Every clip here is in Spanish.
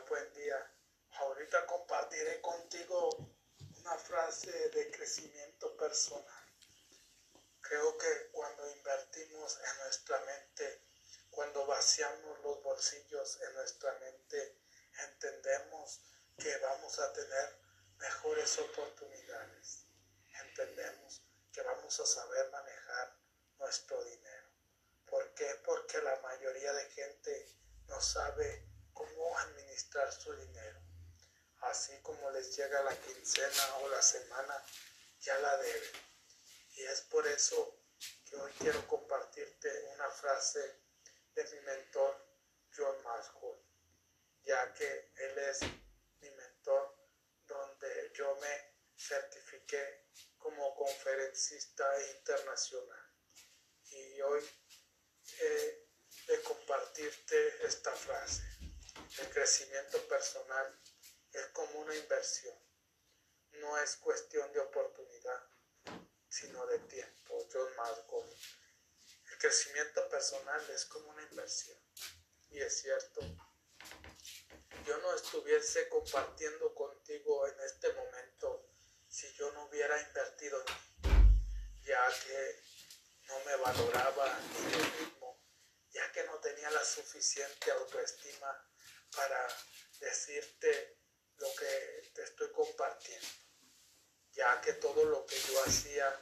Buen día. Ahorita compartiré contigo una frase de crecimiento personal. Creo que cuando invertimos en nuestra mente, cuando vaciamos los bolsillos en nuestra mente, entendemos que vamos a tener mejores oportunidades. Entendemos que vamos a saber manejar nuestro dinero. ¿Por qué? Porque la mayoría de gente no sabe cómo administrar su dinero. Así como les llega la quincena o la semana, ya la deben. Y es por eso que hoy quiero compartirte una frase de mi mentor, John Maxwell, ya que él es mi mentor donde yo me certifiqué como conferencista internacional. Y hoy he de compartirte esta frase. El crecimiento personal es como una inversión. No es cuestión de oportunidad, sino de tiempo. John Malcolm. El crecimiento personal es como una inversión. Y es cierto, yo no estuviese compartiendo contigo en este momento si yo no hubiera invertido en mí, ya que no me valoraba ni yo mismo, ya que no tenía la suficiente autoestima para decirte lo que te estoy compartiendo, ya que todo lo que yo hacía,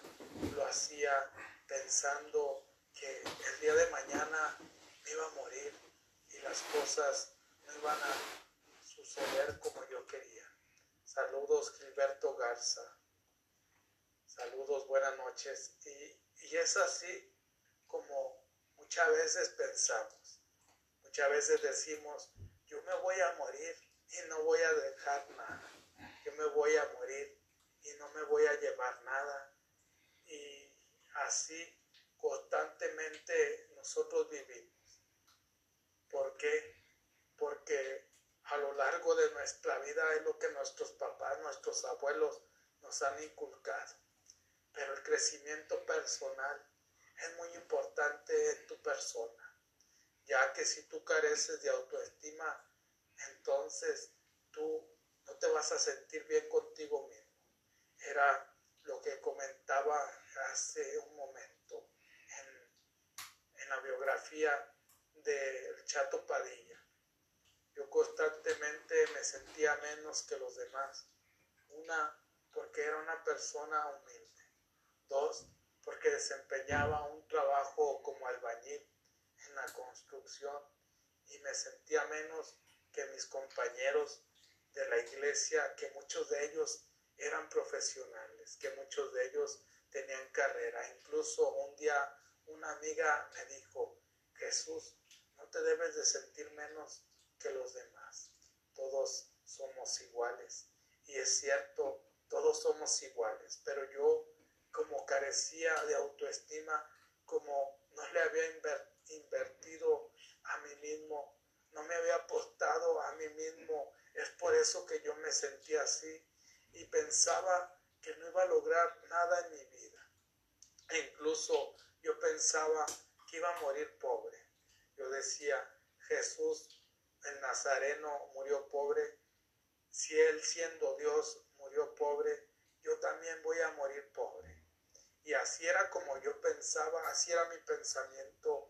lo hacía pensando que el día de mañana me iba a morir y las cosas no iban a suceder como yo quería. Saludos Gilberto Garza. Saludos, buenas noches. Y, y es así como muchas veces pensamos. Muchas veces decimos, yo me voy a morir y no voy a dejar nada. Yo me voy a morir y no me voy a llevar nada. Y así constantemente nosotros vivimos. ¿Por qué? Porque a lo largo de nuestra vida es lo que nuestros papás, nuestros abuelos nos han inculcado. Pero el crecimiento personal es muy importante en tu persona ya que si tú careces de autoestima, entonces tú no te vas a sentir bien contigo mismo. Era lo que comentaba hace un momento en, la biografía del Chato Padilla. Yo constantemente me sentía menos que los demás. Una, porque era una persona humilde. Dos, porque desempeñaba un trabajo como albañil en la construcción y me sentía menos que mis compañeros de la iglesia, que muchos de ellos eran profesionales, que muchos de ellos tenían carrera. Incluso un día una amiga me dijo, Jesús, no te debes de sentir menos que los demás. Todos somos iguales. Y es cierto, todos somos iguales. Pero yo, como carecía de autoestima, como no le había invertido a mí mismo, no me había apostado a mí mismo. Es por eso que yo me sentía así y pensaba que no iba a lograr nada en mi vida. E incluso yo pensaba que iba a morir pobre. Yo decía, Jesús el Nazareno murió pobre. Si él siendo Dios murió pobre, yo también voy a morir pobre. Y así era como yo pensaba, así era mi pensamiento.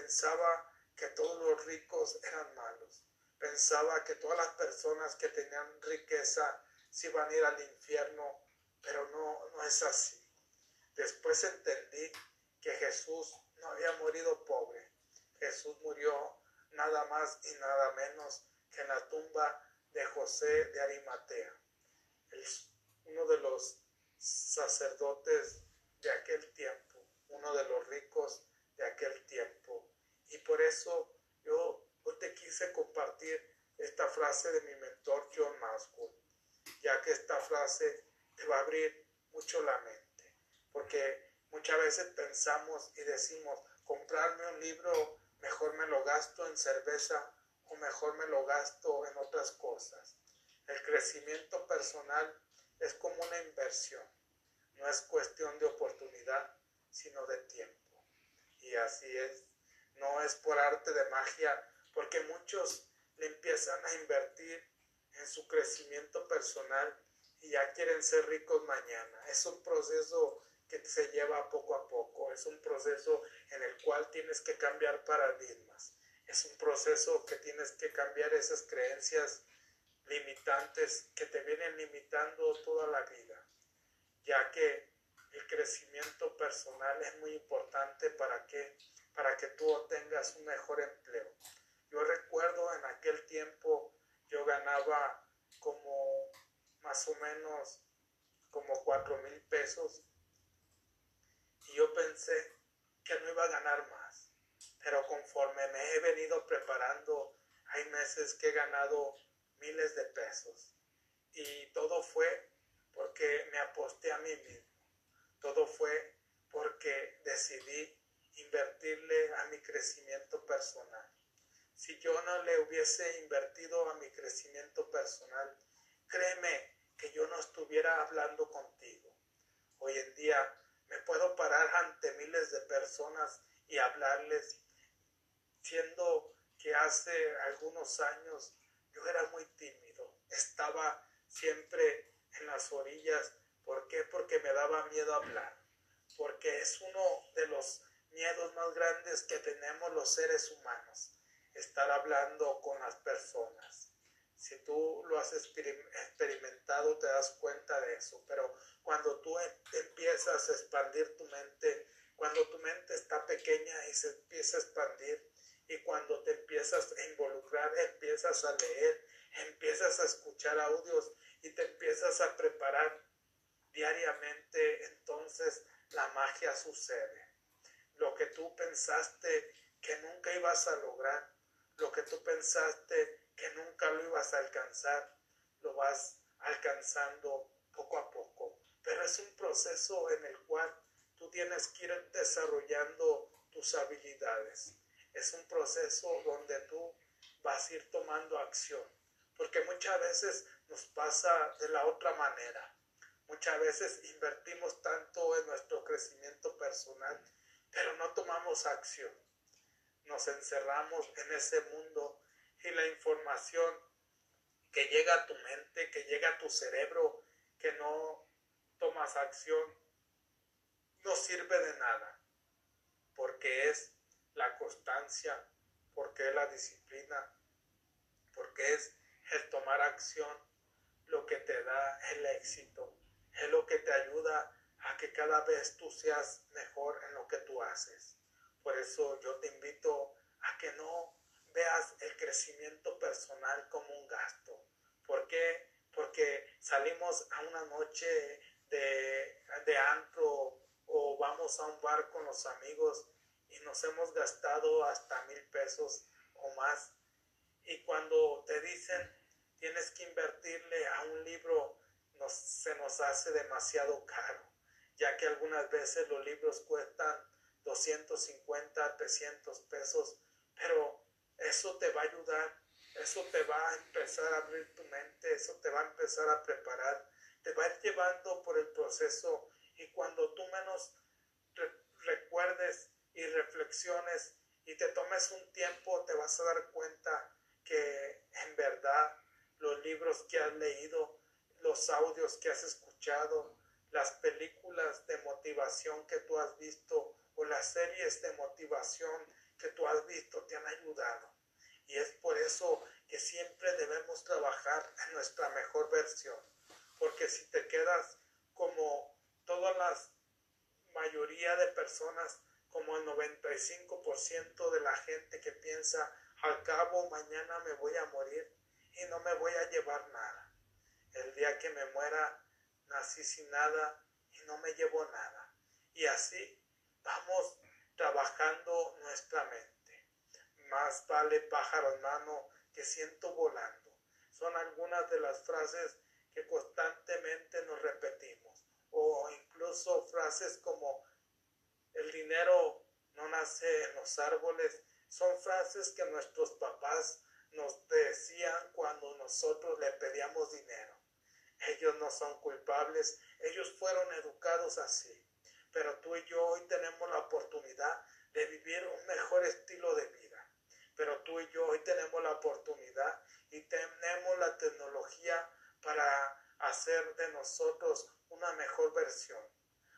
Pensaba que todos los ricos eran malos. Pensaba que todas las personas que tenían riqueza iban a ir al infierno, pero no, no es así. Después entendí que Jesús no había morido pobre. Jesús murió nada más y nada menos que en la tumba de José de Arimatea, uno de los sacerdotes de aquel tiempo, uno de los ricos de aquel tiempo. Y por eso yo hoy te quise compartir esta frase de mi mentor John Maxwell, ya que esta frase te va a abrir mucho la mente, porque muchas veces pensamos y decimos, comprarme un libro, mejor me lo gasto en cerveza o mejor me lo gasto en otras cosas. El crecimiento personal es como una inversión no es cuestión de oportunidad, sino de tiempo. Y así es. No es por arte de magia, porque muchos le empiezan a invertir en su crecimiento personal y ya quieren ser ricos mañana. Es un proceso que se lleva poco a poco, es un proceso en el cual tienes que cambiar paradigmas, es un proceso que tienes que cambiar esas creencias limitantes que te vienen limitando toda la vida, ya que el crecimiento personal es muy importante para que, para que tú obtengas un mejor empleo. Yo recuerdo en aquel tiempo yo ganaba como más o menos como cuatro mil pesos y yo pensé que no iba a ganar más. Pero conforme me he venido preparando, hay meses que he ganado miles de pesos. Y todo fue porque me aposté a mí mismo. Todo fue porque decidí invertirle a mi crecimiento personal. Si yo no le hubiese invertido a mi crecimiento personal, créeme que yo no estuviera hablando contigo. Hoy en día me puedo parar ante miles de personas y hablarles, siendo que hace algunos años yo era muy tímido, estaba siempre en las orillas. ¿Por qué? Porque me daba miedo hablar, porque es uno de los miedos más grandes que tenemos los seres humanos, estar hablando con las personas. Si tú lo has experimentado, te das cuenta de eso. Pero cuando tú em, empiezas a expandir tu mente, cuando tu mente está pequeña y se empieza a expandir, y cuando te empiezas a involucrar, empiezas a leer, empiezas a escuchar audios y te empiezas a preparar diariamente, entonces la magia sucede. Lo que tú pensaste que nunca ibas a lograr, lo que tú pensaste que nunca lo ibas a alcanzar, lo vas alcanzando poco a poco. Pero es un proceso en el cual tú tienes que ir desarrollando tus habilidades. Es un proceso donde tú vas a ir tomando acción. Porque muchas veces nos pasa de la otra manera. Muchas veces invertimos tanto en nuestro crecimiento personal, pero no tomamos acción. Nos encerramos en ese mundo y la información que llega a tu mente, que llega a tu cerebro, que no tomas acción, no sirve de nada, porque es la constancia, porque es la disciplina, porque es el tomar acción lo que te da el éxito, es lo que te ayuda a que cada vez tú seas mejor en haces. Por eso yo te invito a que no veas el crecimiento personal como un gasto. ¿Por qué? Porque salimos a una noche de, de antro o vamos a un bar con los amigos y nos hemos gastado hasta mil pesos o más. Y cuando te dicen tienes que invertirle a un libro, nos, se nos hace demasiado caro, ya que algunas veces los libros cuestan 250, 300 pesos, pero eso te va a ayudar, eso te va a empezar a abrir tu mente, eso te va a empezar a preparar, te va a ir llevando por el proceso. Y cuando tú menos recuerdes y reflexiones y te tomes un tiempo, te vas a dar cuenta que en verdad los libros que has leído, los audios que has escuchado, las películas de motivación que tú has visto o las series de motivación que tú has visto te han ayudado. Y es por eso que siempre debemos trabajar en nuestra mejor versión. Porque si te quedas como todas las mayoría de personas, como el 95% de la gente que piensa, al cabo mañana me voy a morir y no me voy a llevar nada. El día que me muera, nací sin nada y no me llevo nada. Y así vamos trabajando nuestra mente. Más vale pájaro en mano que siento volando. Son algunas de las frases que constantemente nos repetimos. O incluso frases como el dinero no nace en los árboles. Son frases que nuestros papás nos decían cuando nosotros le pedíamos dinero. Ellos no son culpables, ellos fueron educados así. Pero tú y yo hoy tenemos la oportunidad de vivir un mejor estilo de vida. pero tú y yo hoy tenemos la oportunidad y tenemos la tecnología para hacer de nosotros una mejor versión,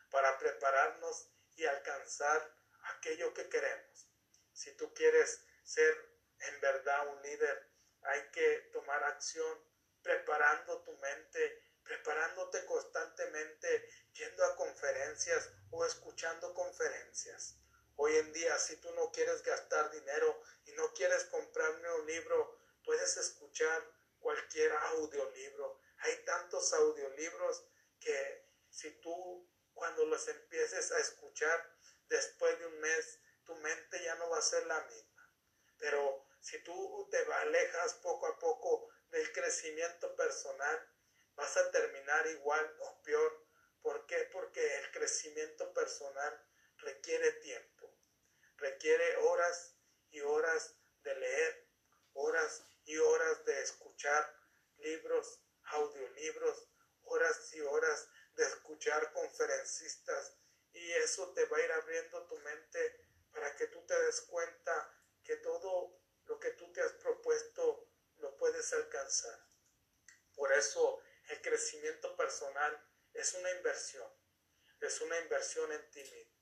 para prepararnos y alcanzar aquello que queremos. Si tú quieres ser en verdad un líder, hay que tomar acción preparando tu mente, preparándote constantemente, yendo a conferencias o escuchando conferencias. Hoy en día, si tú no quieres gastar dinero y no quieres comprarme un libro, puedes escuchar cualquier audiolibro. Hay tantos audiolibros que si tú cuando los empieces a escuchar después de un mes, tu mente ya no va a ser la misma. Pero si tú te alejas poco a poco del crecimiento personal, vas a terminar igual o peor. ¿Por qué? Porque el crecimiento personal requiere tiempo, requiere horas y horas de leer, horas y horas de escuchar libros, audiolibros, horas y horas de escuchar conferencistas y eso te va a ir abriendo tu mente para que tú te des cuenta que todo lo que tú te has propuesto lo puedes alcanzar. Por eso crecimiento personal es una inversión, es una inversión en ti mismo.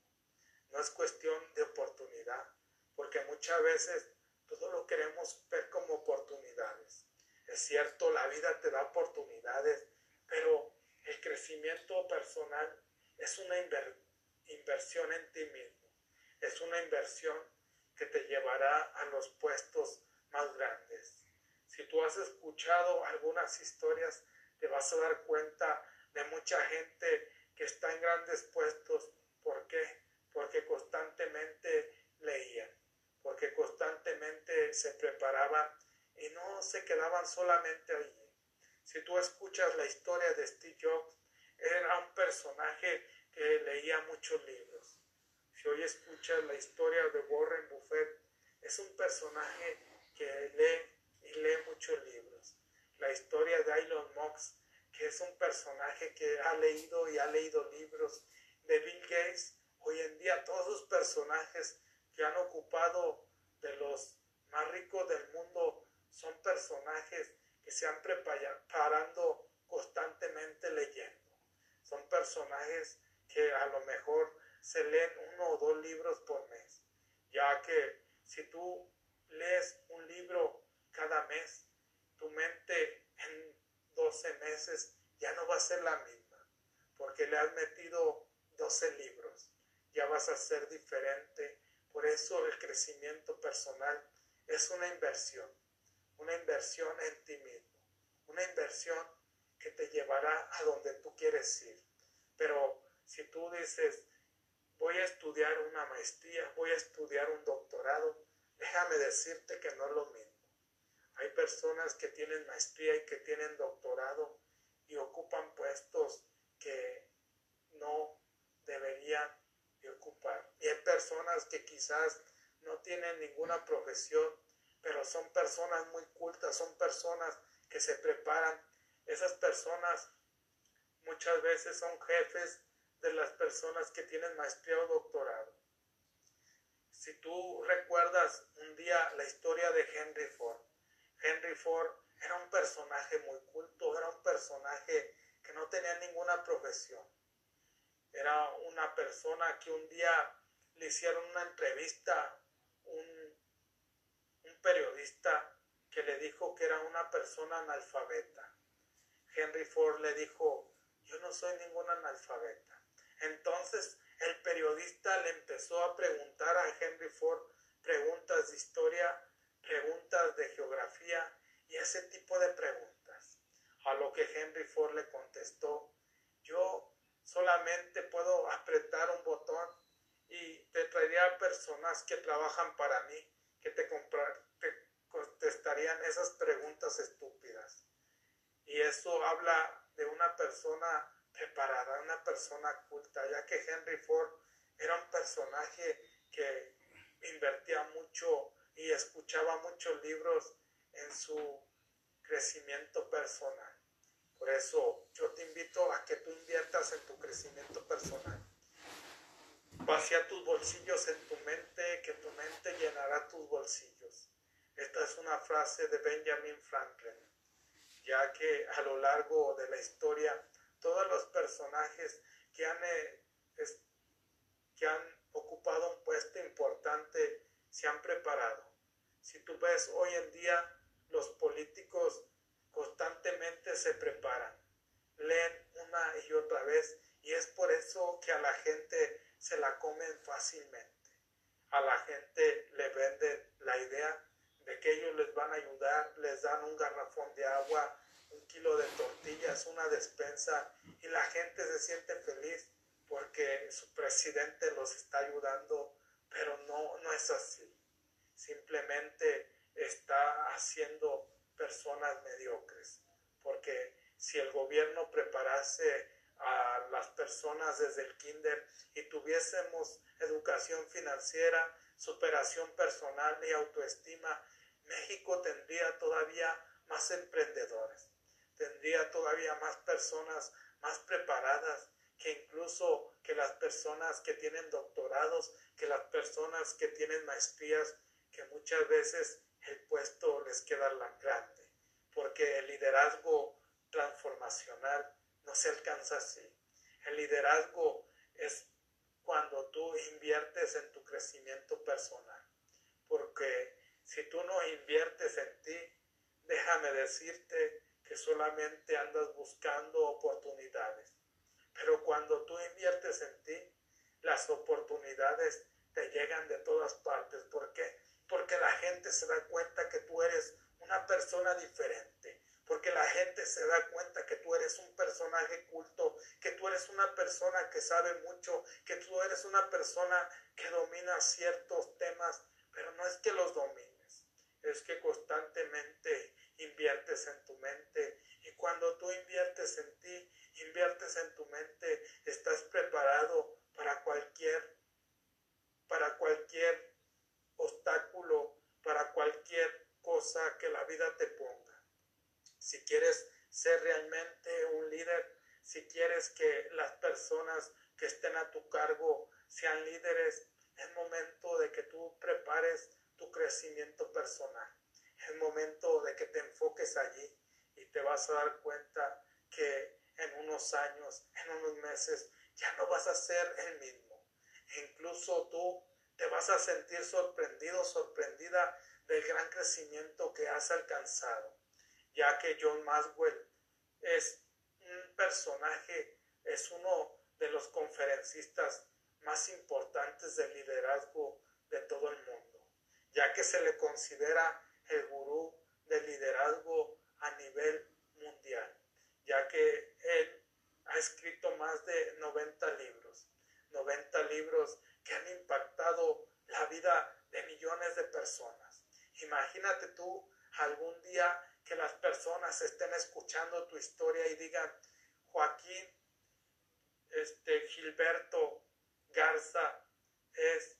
No es cuestión de oportunidad, porque muchas veces todo lo queremos ver como oportunidades. Es cierto, la vida te da oportunidades, pero el crecimiento personal es una inversión en ti mismo. Es una inversión que te llevará a los puestos más grandes. Si tú has escuchado algunas historias, te vas a dar cuenta de mucha gente que está en grandes puestos. ¿Por qué? Porque constantemente leían, porque constantemente se preparaban y no se quedaban solamente allí. Si tú escuchas la historia de Steve Jobs, era un personaje que leía muchos libros. Si hoy escuchas la historia de Warren Buffett, es un personaje que lee y lee muchos libros. La historia de Elon Musk, que es un personaje que ha leído y ha leído libros. De Bill Gates, hoy en día todos los personajes que han ocupado de los más ricos del mundo son personajes que se han preparando constantemente leyendo. Son personajes que a lo mejor se leen uno o dos libros por mes, ya que si tú lees un libro cada mes, tu mente en 12 meses ya no va a ser la misma, porque le has metido 12 libros, ya vas a ser diferente. Por eso el crecimiento personal es una inversión, una inversión en ti mismo, una inversión que te llevará a donde tú quieres ir. Pero si tú dices, voy a estudiar una maestría, voy a estudiar un doctorado, déjame decirte que no es lo mismo. Hay personas que tienen maestría y que tienen doctorado y ocupan puestos que no deberían de ocupar. Y hay personas que quizás no tienen ninguna profesión, pero son personas muy cultas, son personas que se preparan. Esas personas muchas veces son jefes de las personas que tienen maestría o doctorado. Si tú recuerdas un día la historia de Henry Ford, Henry Ford era un personaje muy culto, era un personaje que no tenía ninguna profesión. Era una persona que un día le hicieron una entrevista, un, un periodista que le dijo que era una persona analfabeta. Henry Ford le dijo, yo no soy ningún analfabeta. Entonces el periodista le empezó a preguntar a Henry Ford preguntas de historia preguntas de geografía y ese tipo de preguntas. A lo que Henry Ford le contestó, yo solamente puedo apretar un botón y te traería personas que trabajan para mí, que te, te contestarían esas preguntas estúpidas. Y eso habla de una persona preparada, una persona culta, ya que Henry Ford era un personaje que invertía mucho y escuchaba muchos libros en su crecimiento personal. Por eso yo te invito a que tú inviertas en tu crecimiento personal. Vacía tus bolsillos en tu mente, que tu mente llenará tus bolsillos. Esta es una frase de Benjamin Franklin, ya que a lo largo de la historia todos los personajes que han, eh, que han ocupado un puesto importante se han preparado. Si tú ves hoy en día, los políticos constantemente se preparan, leen una y otra vez y es por eso que a la gente se la comen fácilmente. A la gente le venden la idea de que ellos les van a ayudar, les dan un garrafón de agua, un kilo de tortillas, una despensa y la gente se siente feliz porque su presidente los está ayudando, pero no, no es así. Simplemente está haciendo personas mediocres, porque si el gobierno preparase a las personas desde el kinder y tuviésemos educación financiera, superación personal y autoestima, México tendría todavía más emprendedores, tendría todavía más personas más preparadas que incluso que las personas que tienen doctorados, que las personas que tienen maestrías, que muchas veces el puesto les queda grande, porque el liderazgo transformacional no se alcanza así. El liderazgo es cuando tú inviertes en tu crecimiento personal, porque si tú no inviertes en ti, déjame decirte que solamente andas buscando oportunidades. Pero cuando tú inviertes en ti, las oportunidades te llegan de todas partes. ¿Por qué? Porque la gente se da cuenta que tú eres una persona diferente. Porque la gente se da cuenta que tú eres un personaje culto, que tú eres una persona que sabe mucho, que tú eres una persona que domina ciertos temas, pero no es que los domines, es que constantemente inviertes en tu mente. Y cuando tú inviertes en ti, inviertes en tu mente, estás preparado para cualquier, para cualquier obstáculo, para cualquier que la vida te ponga. Si quieres ser realmente un líder, si quieres que las personas que estén a tu cargo sean líderes, es momento de que tú prepares tu crecimiento personal. Es momento de que te enfoques allí y te vas a dar cuenta que en unos años, en unos meses, ya no vas a ser el mismo. incluso tú te vas a sentir sorprendido, sorprendida del gran crecimiento que has alcanzado, ya que John Maswell es un personaje, es uno de los conferencistas más importantes del liderazgo de todo el mundo, ya que se le considera el gurú del liderazgo a nivel mundial, ya que él ha escrito más de 90 libros, 90 libros que han impactado la vida de millones de personas. Imagínate tú algún día que las personas estén escuchando tu historia y digan, Joaquín, este Gilberto Garza es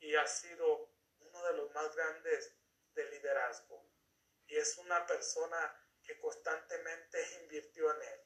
y ha sido uno de los más grandes de liderazgo y es una persona que constantemente invirtió en él.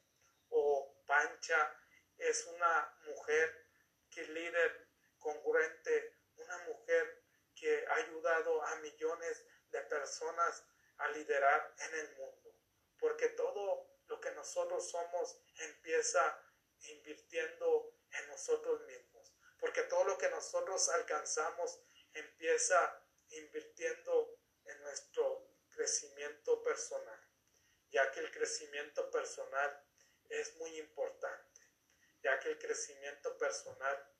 O Pancha es una mujer que líder congruente, una mujer que ha ayudado a millones de personas a liderar en el mundo. Porque todo lo que nosotros somos empieza invirtiendo en nosotros mismos. Porque todo lo que nosotros alcanzamos empieza invirtiendo en nuestro crecimiento personal, ya que el crecimiento personal es muy importante, ya que el crecimiento personal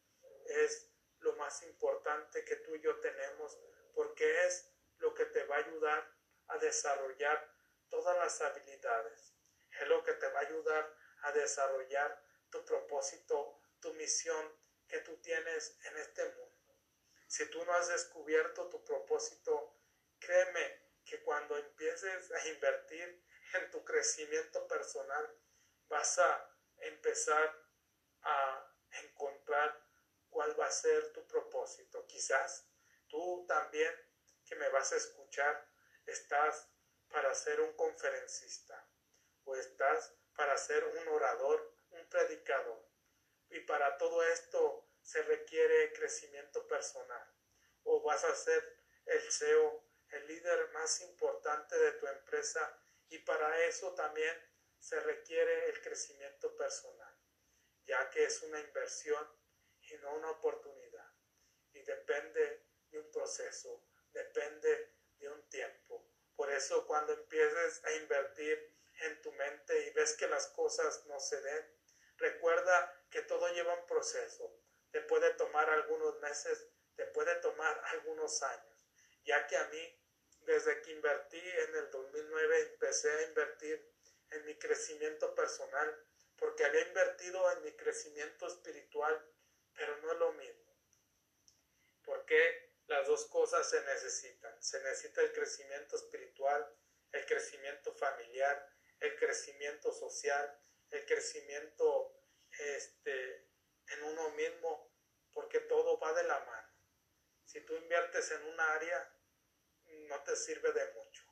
es lo más importante que tú y yo tenemos, porque es lo que te va a ayudar a desarrollar todas las habilidades, es lo que te va a ayudar a desarrollar tu propósito, tu misión que tú tienes en este mundo. Si tú no has descubierto tu propósito, créeme que cuando empieces a invertir en tu crecimiento personal, vas a empezar a encontrar cuál va a ser tu propósito. Quizás tú también me vas a escuchar, estás para ser un conferencista o estás para ser un orador, un predicador. Y para todo esto se requiere crecimiento personal. O vas a ser el CEO el líder más importante de tu empresa y para eso también se requiere el crecimiento personal, ya que es una inversión y no una oportunidad. Y depende de un proceso, depende de un tiempo. Por eso cuando empieces a invertir en tu mente y ves que las cosas no se den, recuerda que todo lleva un proceso. Te puede tomar algunos meses, te puede tomar algunos años, ya que a mí, desde que invertí en el 2009, empecé a invertir en mi crecimiento personal, porque había invertido en mi crecimiento espiritual, pero no es lo mismo. Porque las dos cosas se necesitan. Se necesita el crecimiento espiritual, el crecimiento familiar, el crecimiento social, el crecimiento este, en uno mismo, porque todo va de la mano. Si tú inviertes en un área, no te sirve de mucho.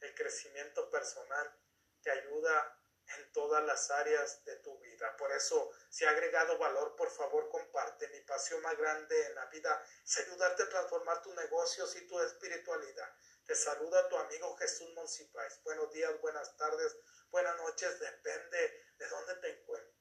El crecimiento personal te ayuda en todas las áreas de tu vida. Por eso, si ha agregado valor, por favor, comparte. Mi pasión más grande en la vida es ayudarte a transformar tus negocios y tu espiritualidad. Te saluda tu amigo Jesús Monsipais. Buenos días, buenas tardes, buenas noches, depende de dónde te encuentres.